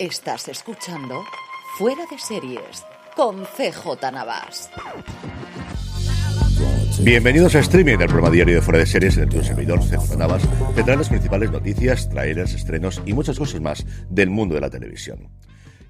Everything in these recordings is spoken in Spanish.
Estás escuchando Fuera de Series con CJ Navas. Bienvenidos a Streaming, el programa diario de Fuera de Series en el servidor, CJ Navas, tendrá las principales noticias, trailers, estrenos y muchas cosas más del mundo de la televisión.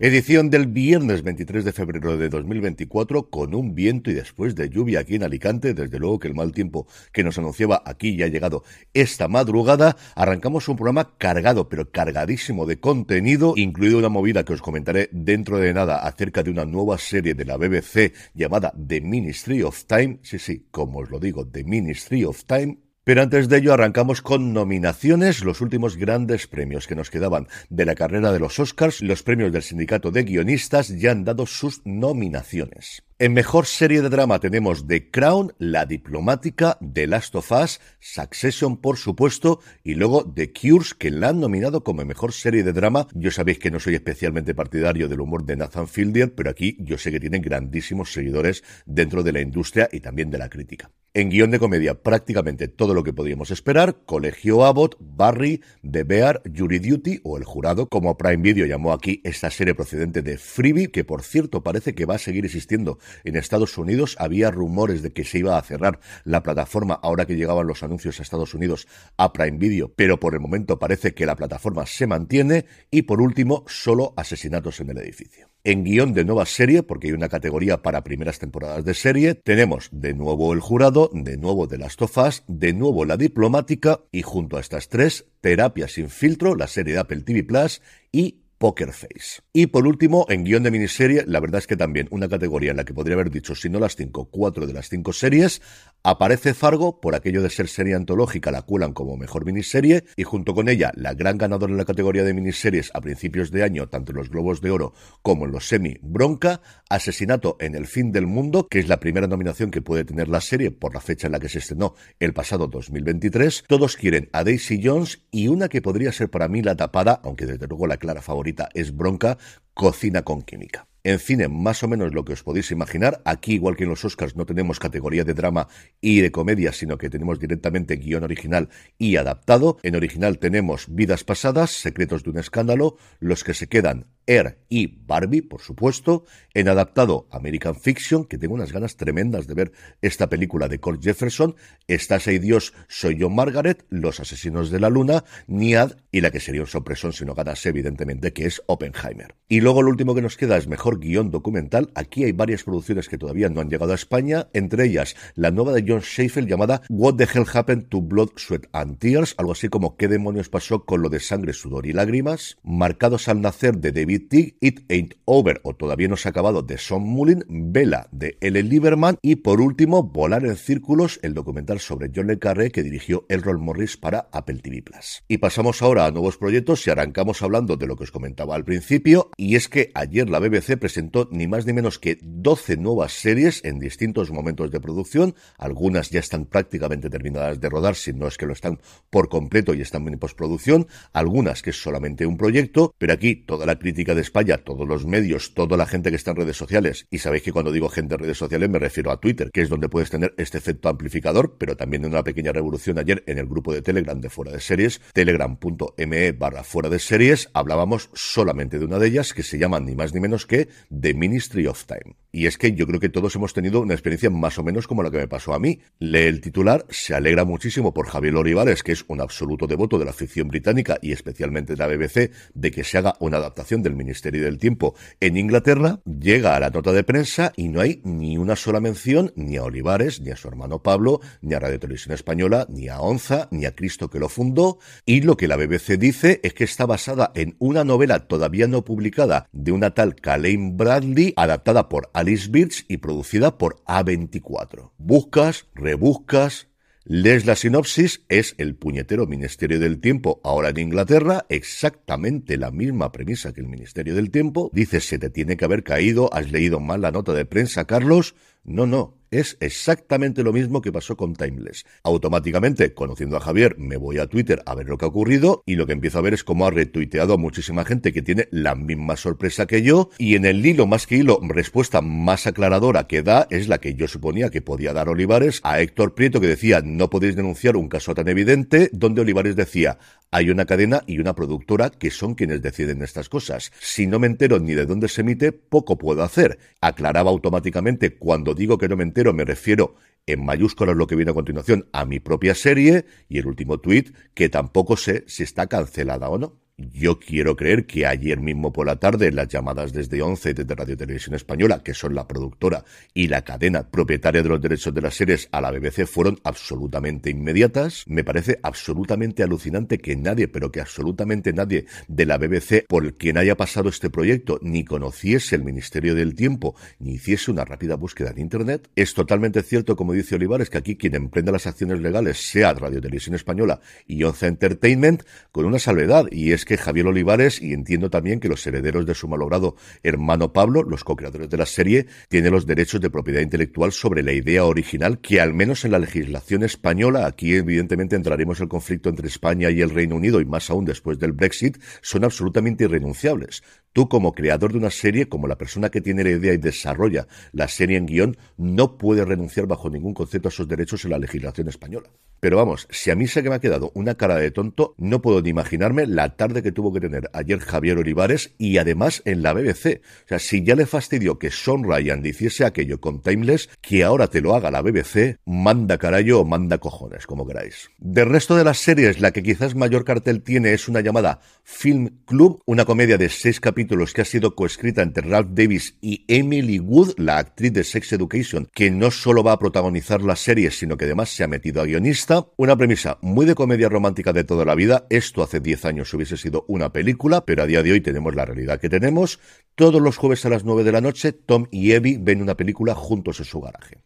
Edición del viernes 23 de febrero de 2024 con un viento y después de lluvia aquí en Alicante. Desde luego que el mal tiempo que nos anunciaba aquí ya ha llegado esta madrugada. Arrancamos un programa cargado, pero cargadísimo de contenido, incluido una movida que os comentaré dentro de nada acerca de una nueva serie de la BBC llamada The Ministry of Time. Sí, sí, como os lo digo, The Ministry of Time pero antes de ello arrancamos con nominaciones, los últimos grandes premios que nos quedaban de la carrera de los Oscars, los premios del sindicato de guionistas ya han dado sus nominaciones. En mejor serie de drama tenemos The Crown, La Diplomática, The Last of Us, Succession por supuesto, y luego The Cures, que la han nominado como mejor serie de drama. Yo sabéis que no soy especialmente partidario del humor de Nathan Fielder, pero aquí yo sé que tiene grandísimos seguidores dentro de la industria y también de la crítica. En guion de comedia, prácticamente todo lo que podíamos esperar, Colegio Abbott, Barry, The Bear, Jury Duty o El Jurado, como Prime Video llamó aquí esta serie procedente de Freebie, que por cierto parece que va a seguir existiendo en Estados Unidos. Había rumores de que se iba a cerrar la plataforma ahora que llegaban los anuncios a Estados Unidos a Prime Video, pero por el momento parece que la plataforma se mantiene. Y por último, solo asesinatos en el edificio. En guion de nueva serie, porque hay una categoría para primeras temporadas de serie, tenemos de nuevo El Jurado, de nuevo The Last of Us, de nuevo La Diplomática y junto a estas tres, Terapia sin filtro, la serie de Apple TV Plus y Poker Face. Y por último, en guion de miniserie, la verdad es que también una categoría en la que podría haber dicho, si no las cinco, cuatro de las cinco series, aparece Fargo por aquello de ser serie antológica, la cuelan como mejor miniserie, y junto con ella, la gran ganadora en la categoría de miniseries a principios de año, tanto en los Globos de Oro como en los Semi, Bronca, Asesinato en el Fin del Mundo, que es la primera nominación que puede tener la serie por la fecha en la que se estrenó el pasado 2023. Todos quieren a Daisy Jones y una que podría ser para mí la tapada, aunque desde luego la clara favorita es bronca, cocina con química. En cine, más o menos lo que os podéis imaginar. Aquí, igual que en los Oscars, no tenemos categoría de drama y de comedia, sino que tenemos directamente guion original y adaptado. En original tenemos Vidas Pasadas, Secretos de un Escándalo, Los que se quedan, Air y Barbie, por supuesto. En adaptado American Fiction, que tengo unas ganas tremendas de ver esta película de Kurt Jefferson. Estás ahí Dios, soy yo Margaret, Los Asesinos de la Luna, Niad y la que sería un sorpresón si no ganas, evidentemente, que es Oppenheimer. Y luego lo último que nos queda es mejor guion documental. Aquí hay varias producciones que todavía no han llegado a España, entre ellas la nueva de John Sheffield llamada What the Hell Happened to Blood, Sweat and Tears, algo así como ¿Qué demonios pasó con lo de sangre, sudor y lágrimas? Marcados al nacer de David It Ain't Over o Todavía no se ha acabado de Son Mullin, Vela de L. Lieberman y por último Volar en Círculos, el documental sobre John Le Carré que dirigió Errol Morris para Apple TV Plus. Y pasamos ahora a nuevos proyectos y arrancamos hablando de lo que os comentaba al principio y es que ayer la BBC presentó ni más ni menos que 12 nuevas series en distintos momentos de producción. Algunas ya están prácticamente terminadas de rodar, si no es que lo están por completo y están en postproducción. Algunas que es solamente un proyecto, pero aquí toda la crítica de España, todos los medios, toda la gente que está en redes sociales, y sabéis que cuando digo gente en redes sociales me refiero a Twitter, que es donde puedes tener este efecto amplificador, pero también en una pequeña revolución ayer en el grupo de Telegram de Fuera de Series, telegram.me barra Fuera de Series, hablábamos solamente de una de ellas que se llama ni más ni menos que The Ministry of Time. Y es que yo creo que todos hemos tenido una experiencia más o menos como la que me pasó a mí. Lee el titular, se alegra muchísimo por Javier Olivares, que es un absoluto devoto de la ficción británica y especialmente de la BBC, de que se haga una adaptación del Ministerio del Tiempo en Inglaterra. Llega a la nota de prensa y no hay ni una sola mención ni a Olivares, ni a su hermano Pablo, ni a Radio Televisión Española, ni a Onza, ni a Cristo que lo fundó. Y lo que la BBC dice es que está basada en una novela todavía no publicada de una tal Kalein Bradley, adaptada por Alice Birch y producida por A24. Buscas, rebuscas, lees la sinopsis, es el puñetero Ministerio del Tiempo ahora en Inglaterra, exactamente la misma premisa que el Ministerio del Tiempo. Dices, se te tiene que haber caído, has leído mal la nota de prensa, Carlos. No, no, Es exactamente lo mismo que pasó con Timeless. Automáticamente, conociendo a Javier, me voy a Twitter a ver lo que ha ocurrido y lo que empiezo a ver es cómo ha retuiteado a muchísima gente que tiene la misma sorpresa que yo y en el hilo más que hilo, respuesta más aclaradora que da es la que yo suponía que podía dar Olivares a Héctor Prieto que decía no podéis denunciar un caso tan evidente donde Olivares decía hay una cadena y una productora que son quienes deciden estas cosas. Si no me entero ni de dónde se emite, poco puedo hacer. Aclaraba automáticamente cuando digo que no me entero me refiero en mayúsculas lo que viene a continuación a mi propia serie y el último tuit que tampoco sé si está cancelada o no. Yo quiero creer que ayer mismo por la tarde las llamadas desde 11 desde Radio Televisión Española, que son la productora y la cadena propietaria de los derechos de las series a la BBC, fueron absolutamente inmediatas. Me parece absolutamente alucinante que nadie, pero que absolutamente nadie de la BBC por quien haya pasado este proyecto ni conociese el Ministerio del Tiempo ni hiciese una rápida búsqueda en Internet. Es totalmente cierto, como dice Olivares, que aquí quien emprenda las acciones legales sea Radio Televisión Española y 11 Entertainment con una salvedad y es que que Javier Olivares, y entiendo también que los herederos de su malogrado hermano Pablo, los co-creadores de la serie, tienen los derechos de propiedad intelectual sobre la idea original que al menos en la legislación española, aquí evidentemente entraremos el conflicto entre España y el Reino Unido y más aún después del Brexit, son absolutamente irrenunciables. Tú como creador de una serie, como la persona que tiene la idea y desarrolla la serie en guion, no puedes renunciar bajo ningún concepto a esos derechos en la legislación española. Pero vamos, si a mí se que me ha quedado una cara de tonto, no puedo ni imaginarme la que tuvo que tener ayer Javier Olivares y además en la BBC. O sea, si ya le fastidió que Sean Ryan hiciese aquello con Timeless, que ahora te lo haga la BBC, manda carayo o manda cojones, como queráis. Del resto de las series, la que quizás mayor cartel tiene es una llamada Film Club, una comedia de seis capítulos que ha sido coescrita entre Ralph Davis y Emily Wood, la actriz de Sex Education, que no solo va a protagonizar la serie, sino que además se ha metido a guionista una premisa muy de comedia romántica de toda la vida. Esto hace 10 años hubiese sido una película, pero a día de hoy tenemos la realidad que tenemos. Todos los jueves a las 9 de la noche, Tom y Evie ven una película juntos en su garaje.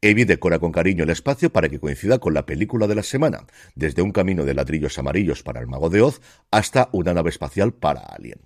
Evie decora con cariño el espacio para que coincida con la película de la semana, desde un camino de ladrillos amarillos para el mago de Oz hasta una nave espacial para Alien.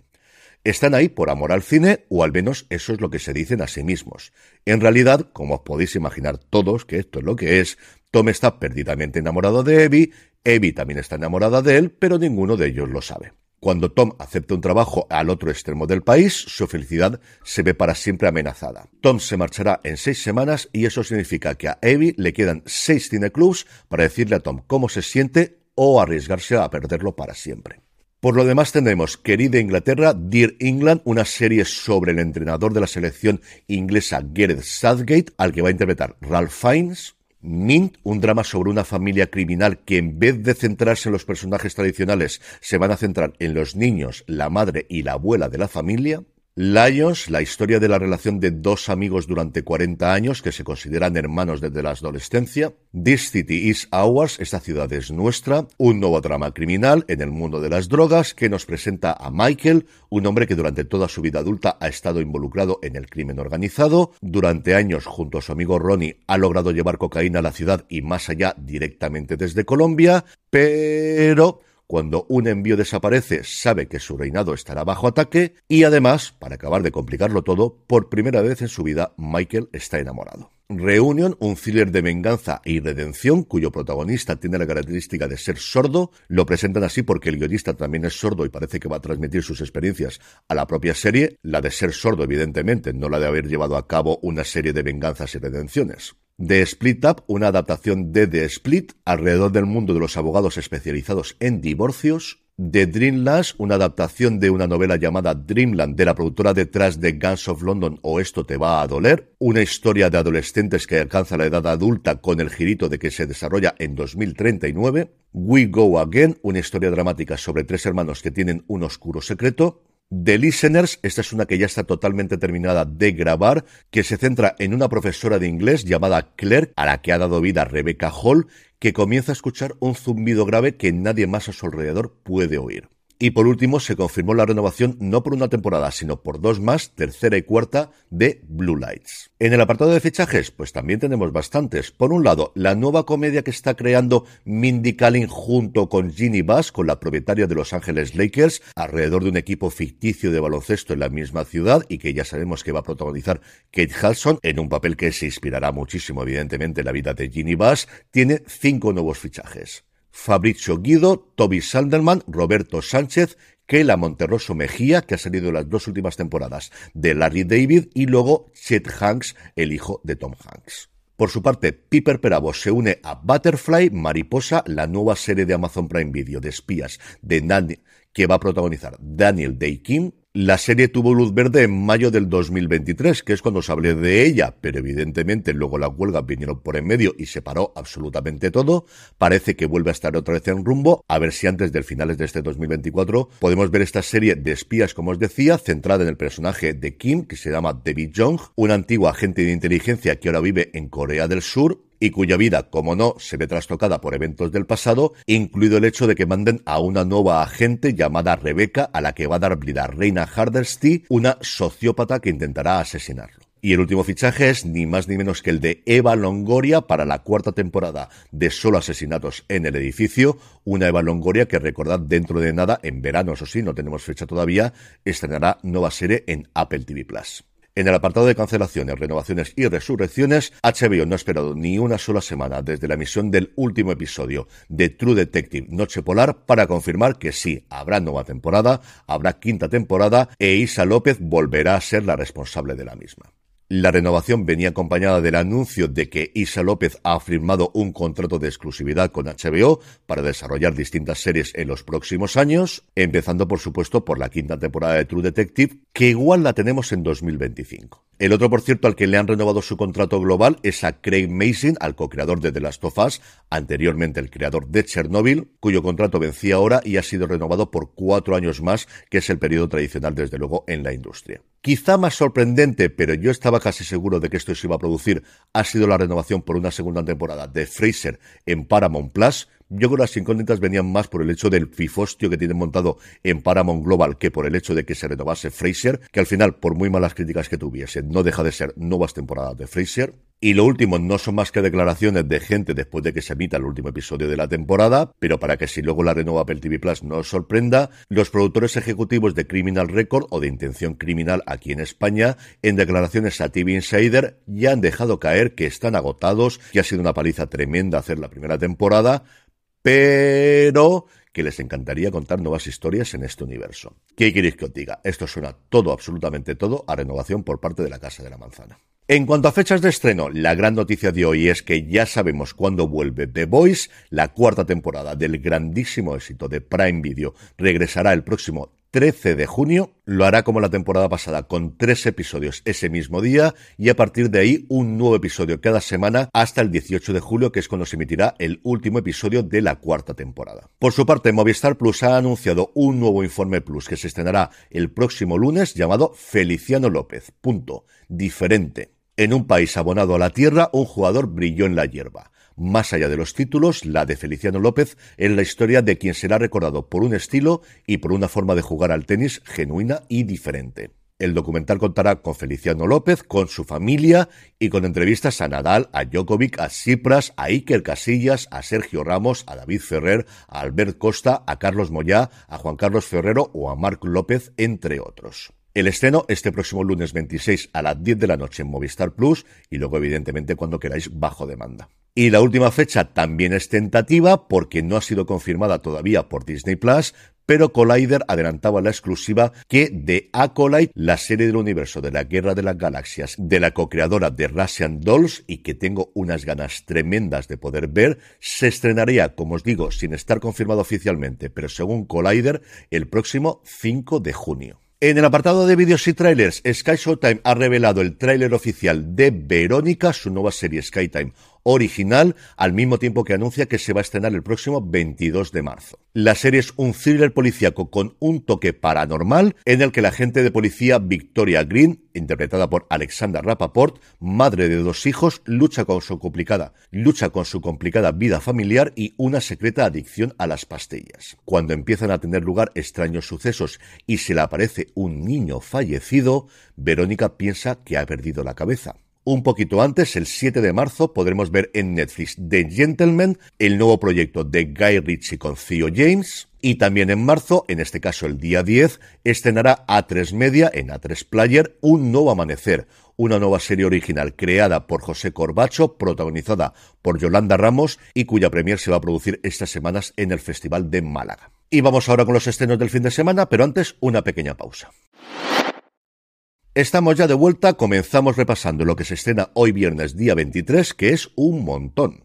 Están ahí por amor al cine, o al menos eso es lo que se dicen a sí mismos. En realidad, como os podéis imaginar todos que esto es lo que es, Tom está perdidamente enamorado de Evie, Evie también está enamorada de él, pero ninguno de ellos lo sabe. Cuando Tom acepta un trabajo al otro extremo del país, su felicidad se ve para siempre amenazada. Tom se marchará en seis semanas y eso significa que a Evie le quedan seis cineclubs para decirle a Tom cómo se siente o arriesgarse a perderlo para siempre. Por lo demás tendremos Querida Inglaterra, Dear England, una serie sobre el entrenador de la selección inglesa Gareth Southgate, al que va a interpretar Ralph Fiennes, Mint, un drama sobre una familia criminal que en vez de centrarse en los personajes tradicionales, se van a centrar en los niños, la madre y la abuela de la familia. Lions, la historia de la relación de dos amigos durante 40 años que se consideran hermanos desde la adolescencia. This City is Ours, esta ciudad es nuestra. Un nuevo drama criminal en el mundo de las drogas que nos presenta a Michael, un hombre que durante toda su vida adulta ha estado involucrado en el crimen organizado. Durante años, junto a su amigo Ronnie, ha logrado llevar cocaína a la ciudad y más allá directamente desde Colombia, pero cuando un envío desaparece, sabe que su reinado estará bajo ataque y además, para acabar de complicarlo todo, por primera vez en su vida, Michael está enamorado. Reunion, un thriller de venganza y redención cuyo protagonista tiene la característica de ser sordo. Lo presentan así porque el guionista también es sordo y parece que va a transmitir sus experiencias a la propia serie. La de ser sordo, evidentemente, no la de haber llevado a cabo una serie de venganzas y redenciones. The Split Up, una adaptación de The Split alrededor del mundo de los abogados especializados en divorcios. The Dreamland, una adaptación de una novela llamada Dreamland de la productora detrás de Guns of London o Esto te va a doler, una historia de adolescentes que alcanza la edad adulta con el girito de que se desarrolla en 2039, We Go Again, una historia dramática sobre tres hermanos que tienen un oscuro secreto, The Listeners, esta es una que ya está totalmente terminada de grabar, que se centra en una profesora de inglés llamada Claire, a la que ha dado vida Rebecca Hall, que comienza a escuchar un zumbido grave que nadie más a su alrededor puede oír. Y por último, se confirmó la renovación no por una temporada, sino por dos más, tercera y cuarta, de Blue Lights. En el apartado de fichajes, pues también tenemos bastantes. Por un lado, la nueva comedia que está creando Mindy Kaling junto con Ginny Bass, con la propietaria de Los Ángeles Lakers, alrededor de un equipo ficticio de baloncesto en la misma ciudad y que ya sabemos que va a protagonizar Kate Hudson en un papel que se inspirará muchísimo, evidentemente, en la vida de Ginny Bass, tiene cinco nuevos fichajes. Fabrizio Guido, Toby Sanderman, Roberto Sánchez, Keila Monterroso Mejía, que ha salido en las dos últimas temporadas de Larry David, y luego Chet Hanks, el hijo de Tom Hanks. Por su parte, Piper Perabo se une a Butterfly, Mariposa, la nueva serie de Amazon Prime Video de espías de Nanny, que va a protagonizar Daniel Day Kim, la serie tuvo luz verde en mayo del 2023, que es cuando se hablé de ella, pero evidentemente luego las huelgas vinieron por en medio y se paró absolutamente todo. Parece que vuelve a estar otra vez en rumbo, a ver si antes del finales de este 2024 podemos ver esta serie de espías, como os decía, centrada en el personaje de Kim, que se llama David Jong, un antiguo agente de inteligencia que ahora vive en Corea del Sur, y cuya vida, como no, se ve trastocada por eventos del pasado, incluido el hecho de que manden a una nueva agente llamada Rebecca, a la que va a dar vida Reina Hardesty, una sociópata que intentará asesinarlo. Y el último fichaje es ni más ni menos que el de Eva Longoria para la cuarta temporada de Solo Asesinatos en el Edificio. Una Eva Longoria que recordad dentro de nada, en verano, eso sí, no tenemos fecha todavía, estrenará nueva serie en Apple TV Plus. En el apartado de cancelaciones, renovaciones y resurrecciones, HBO no ha esperado ni una sola semana desde la emisión del último episodio de True Detective Noche Polar para confirmar que sí, habrá nueva temporada, habrá quinta temporada e Isa López volverá a ser la responsable de la misma. La renovación venía acompañada del anuncio de que Isa López ha firmado un contrato de exclusividad con HBO para desarrollar distintas series en los próximos años, empezando por supuesto por la quinta temporada de True Detective, que igual la tenemos en 2025. El otro, por cierto, al que le han renovado su contrato global es a Craig Mason, al co-creador de The Last of Us, anteriormente el creador de Chernobyl, cuyo contrato vencía ahora y ha sido renovado por cuatro años más, que es el periodo tradicional, desde luego, en la industria. Quizá más sorprendente, pero yo estaba casi seguro de que esto se iba a producir, ha sido la renovación por una segunda temporada de Fraser en Paramount Plus. Yo creo que las incógnitas venían más por el hecho del pifostio que tienen montado en Paramount Global que por el hecho de que se renovase Fraser, que al final, por muy malas críticas que tuviese, no deja de ser nuevas temporadas de Fraser. Y lo último no son más que declaraciones de gente después de que se emita el último episodio de la temporada, pero para que si luego la renueva Apple TV Plus no os sorprenda, los productores ejecutivos de Criminal Record o de Intención Criminal aquí en España, en declaraciones a TV Insider, ya han dejado caer que están agotados, que ha sido una paliza tremenda hacer la primera temporada, pero que les encantaría contar nuevas historias en este universo. ¿Qué queréis que os diga? Esto suena todo, absolutamente todo, a renovación por parte de la Casa de la Manzana. En cuanto a fechas de estreno, la gran noticia de hoy es que ya sabemos cuándo vuelve The Voice, la cuarta temporada del grandísimo éxito de Prime Video regresará el próximo 13 de junio, lo hará como la temporada pasada, con tres episodios ese mismo día y a partir de ahí un nuevo episodio cada semana hasta el 18 de julio, que es cuando se emitirá el último episodio de la cuarta temporada. Por su parte, Movistar Plus ha anunciado un nuevo informe Plus que se estrenará el próximo lunes llamado Feliciano López. Punto. Diferente. En un país abonado a la tierra, un jugador brilló en la hierba. Más allá de los títulos, la de Feliciano López es la historia de quien será recordado por un estilo y por una forma de jugar al tenis genuina y diferente. El documental contará con Feliciano López, con su familia y con entrevistas a Nadal, a Djokovic, a Cipras, a Iker Casillas, a Sergio Ramos, a David Ferrer, a Albert Costa, a Carlos Moyá, a Juan Carlos Ferrero o a Marc López, entre otros. El estreno este próximo lunes 26 a las 10 de la noche en Movistar Plus y luego evidentemente cuando queráis bajo demanda. Y la última fecha también es tentativa porque no ha sido confirmada todavía por Disney Plus, pero Collider adelantaba la exclusiva que The Acolyte, la serie del universo de la Guerra de las Galaxias de la co-creadora de Russian Dolls y que tengo unas ganas tremendas de poder ver, se estrenaría, como os digo, sin estar confirmado oficialmente, pero según Collider, el próximo 5 de junio. En el apartado de vídeos y trailers, Sky Showtime ha revelado el tráiler oficial de Verónica, su nueva serie Skytime original, al mismo tiempo que anuncia que se va a estrenar el próximo 22 de marzo. La serie es un thriller policíaco con un toque paranormal en el que la agente de policía Victoria Green, interpretada por Alexandra Rappaport, madre de dos hijos, lucha con su complicada, lucha con su complicada vida familiar y una secreta adicción a las pastillas. Cuando empiezan a tener lugar extraños sucesos y se le aparece un niño fallecido, Verónica piensa que ha perdido la cabeza. Un poquito antes, el 7 de marzo, podremos ver en Netflix The Gentleman, el nuevo proyecto de Guy Ritchie con Theo James. Y también en marzo, en este caso el día 10, estrenará A3 Media en A3 Player Un Nuevo Amanecer, una nueva serie original creada por José Corbacho, protagonizada por Yolanda Ramos y cuya premier se va a producir estas semanas en el Festival de Málaga. Y vamos ahora con los estrenos del fin de semana, pero antes una pequeña pausa. Estamos ya de vuelta, comenzamos repasando lo que se estrena hoy viernes día 23, que es un montón.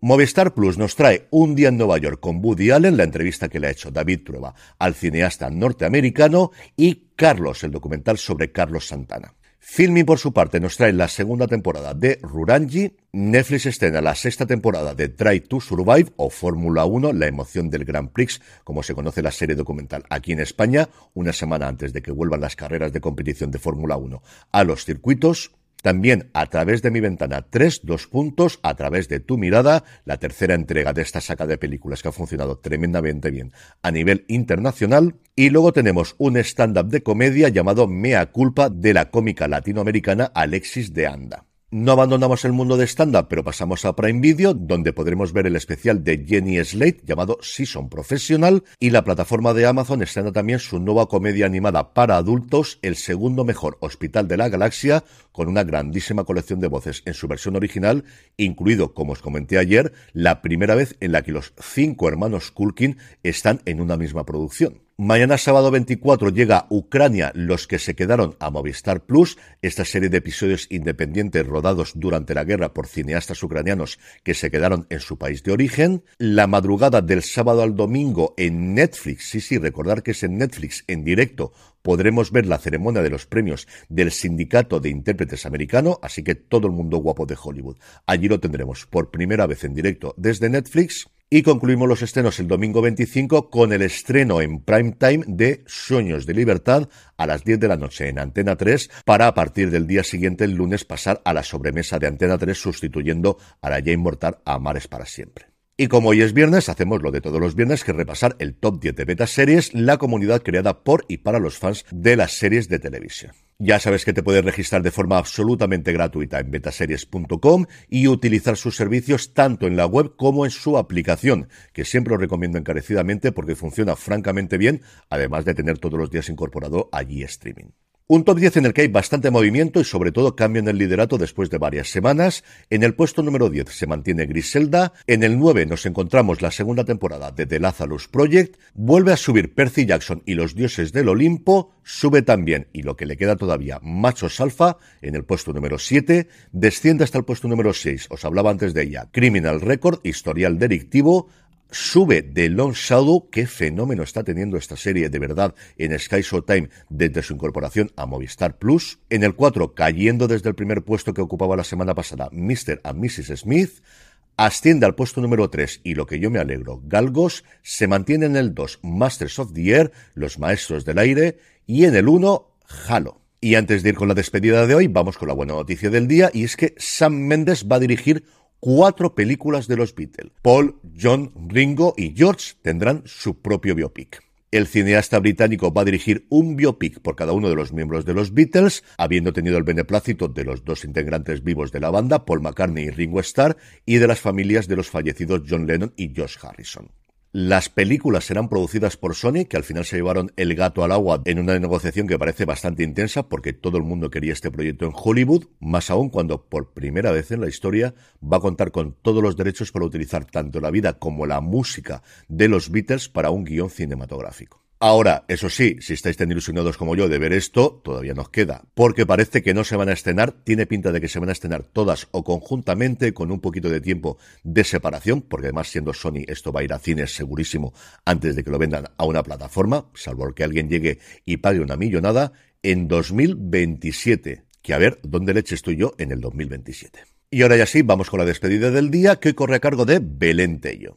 Movistar Plus nos trae Un día en Nueva York con Woody Allen, la entrevista que le ha hecho David Trueba al cineasta norteamericano, y Carlos, el documental sobre Carlos Santana. Filmi, por su parte, nos trae la segunda temporada de Rurangi. Netflix estrena la sexta temporada de Try to Survive o Fórmula 1, la emoción del Grand Prix, como se conoce la serie documental aquí en España, una semana antes de que vuelvan las carreras de competición de Fórmula 1 a los circuitos. También a través de mi ventana, tres, dos puntos, a través de tu mirada, la tercera entrega de esta saga de películas que ha funcionado tremendamente bien a nivel internacional. Y luego tenemos un stand-up de comedia llamado Mea Culpa de la cómica latinoamericana Alexis de Anda. No abandonamos el mundo de stand-up, pero pasamos a Prime Video, donde podremos ver el especial de Jenny Slate llamado Season Professional, y la plataforma de Amazon estrena también su nueva comedia animada para adultos, El segundo mejor hospital de la galaxia, con una grandísima colección de voces en su versión original, incluido, como os comenté ayer, la primera vez en la que los cinco hermanos Kulkin están en una misma producción. Mañana sábado 24 llega Ucrania, los que se quedaron a Movistar Plus, esta serie de episodios independientes rodados durante la guerra por cineastas ucranianos que se quedaron en su país de origen. La madrugada del sábado al domingo en Netflix, sí, sí, recordar que es en Netflix en directo, podremos ver la ceremonia de los premios del Sindicato de Intérpretes Americano, así que todo el mundo guapo de Hollywood. Allí lo tendremos por primera vez en directo desde Netflix. Y concluimos los estrenos el domingo 25 con el estreno en prime time de Sueños de Libertad a las 10 de la noche en Antena 3 para a partir del día siguiente, el lunes, pasar a la sobremesa de Antena 3 sustituyendo a la ya inmortal Amares para siempre. Y como hoy es viernes, hacemos lo de todos los viernes, que repasar el top 10 de beta series, la comunidad creada por y para los fans de las series de televisión. Ya sabes que te puedes registrar de forma absolutamente gratuita en betaseries.com y utilizar sus servicios tanto en la web como en su aplicación, que siempre os recomiendo encarecidamente porque funciona francamente bien, además de tener todos los días incorporado allí streaming. Un top 10 en el que hay bastante movimiento y sobre todo cambio en el liderato después de varias semanas. En el puesto número 10 se mantiene Griselda. En el 9 nos encontramos la segunda temporada de The Lazarus Project. Vuelve a subir Percy Jackson y los dioses del Olimpo. Sube también, y lo que le queda todavía, Machos Alfa en el puesto número 7. Desciende hasta el puesto número 6. Os hablaba antes de ella. Criminal Record, historial delictivo sube de Long Shadow, qué fenómeno está teniendo esta serie de verdad en Sky Showtime desde su incorporación a Movistar Plus. En el 4, cayendo desde el primer puesto que ocupaba la semana pasada Mr. and Mrs. Smith. Asciende al puesto número 3 y lo que yo me alegro, Galgos se mantiene en el 2, Masters of the Air, los maestros del aire, y en el 1, Halo. Y antes de ir con la despedida de hoy, vamos con la buena noticia del día, y es que Sam Mendes va a dirigir cuatro películas de los Beatles. Paul, John, Ringo y George tendrán su propio biopic. El cineasta británico va a dirigir un biopic por cada uno de los miembros de los Beatles, habiendo tenido el beneplácito de los dos integrantes vivos de la banda, Paul McCartney y Ringo Starr, y de las familias de los fallecidos John Lennon y Josh Harrison. Las películas serán producidas por Sony, que al final se llevaron el gato al agua en una negociación que parece bastante intensa porque todo el mundo quería este proyecto en Hollywood, más aún cuando por primera vez en la historia va a contar con todos los derechos para utilizar tanto la vida como la música de los Beatles para un guion cinematográfico. Ahora, eso sí, si estáis tan ilusionados como yo de ver esto, todavía nos queda, porque parece que no se van a estrenar, tiene pinta de que se van a estrenar todas o conjuntamente con un poquito de tiempo de separación, porque además siendo Sony esto va a ir a cines segurísimo antes de que lo vendan a una plataforma, salvo que alguien llegue y pague una millonada, en 2027, que a ver dónde leche estoy yo en el 2027. Y ahora ya sí, vamos con la despedida del día que corre a cargo de Belén Tello.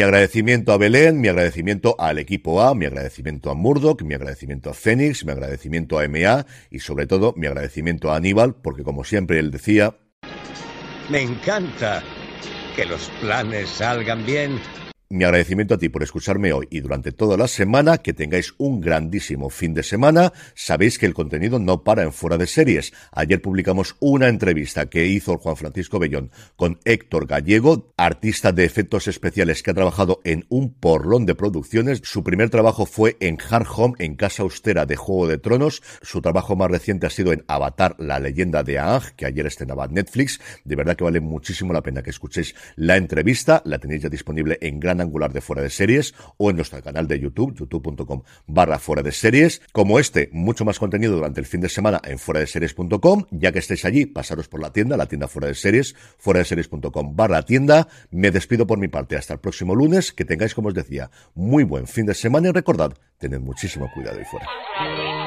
Mi agradecimiento a Belén, mi agradecimiento al equipo A, mi agradecimiento a Murdoch, mi agradecimiento a Phoenix, mi agradecimiento a MA y sobre todo mi agradecimiento a Aníbal, porque como siempre él decía... Me encanta que los planes salgan bien mi agradecimiento a ti por escucharme hoy y durante toda la semana, que tengáis un grandísimo fin de semana. Sabéis que el contenido no para en fuera de series. Ayer publicamos una entrevista que hizo Juan Francisco Bellón con Héctor Gallego, artista de efectos especiales que ha trabajado en un porrón de producciones. Su primer trabajo fue en Hard Home, en Casa Austera de Juego de Tronos. Su trabajo más reciente ha sido en Avatar, la leyenda de Aang, que ayer estrenaba Netflix. De verdad que vale muchísimo la pena que escuchéis la entrevista. La tenéis ya disponible en gran angular de fuera de series o en nuestro canal de YouTube, youtube.com barra fuera de series. Como este, mucho más contenido durante el fin de semana en fuera de series.com. Ya que estéis allí, pasaros por la tienda, la tienda fuera de series, fuera de series.com barra tienda. Me despido por mi parte hasta el próximo lunes. Que tengáis, como os decía, muy buen fin de semana y recordad, tened muchísimo cuidado ahí fuera.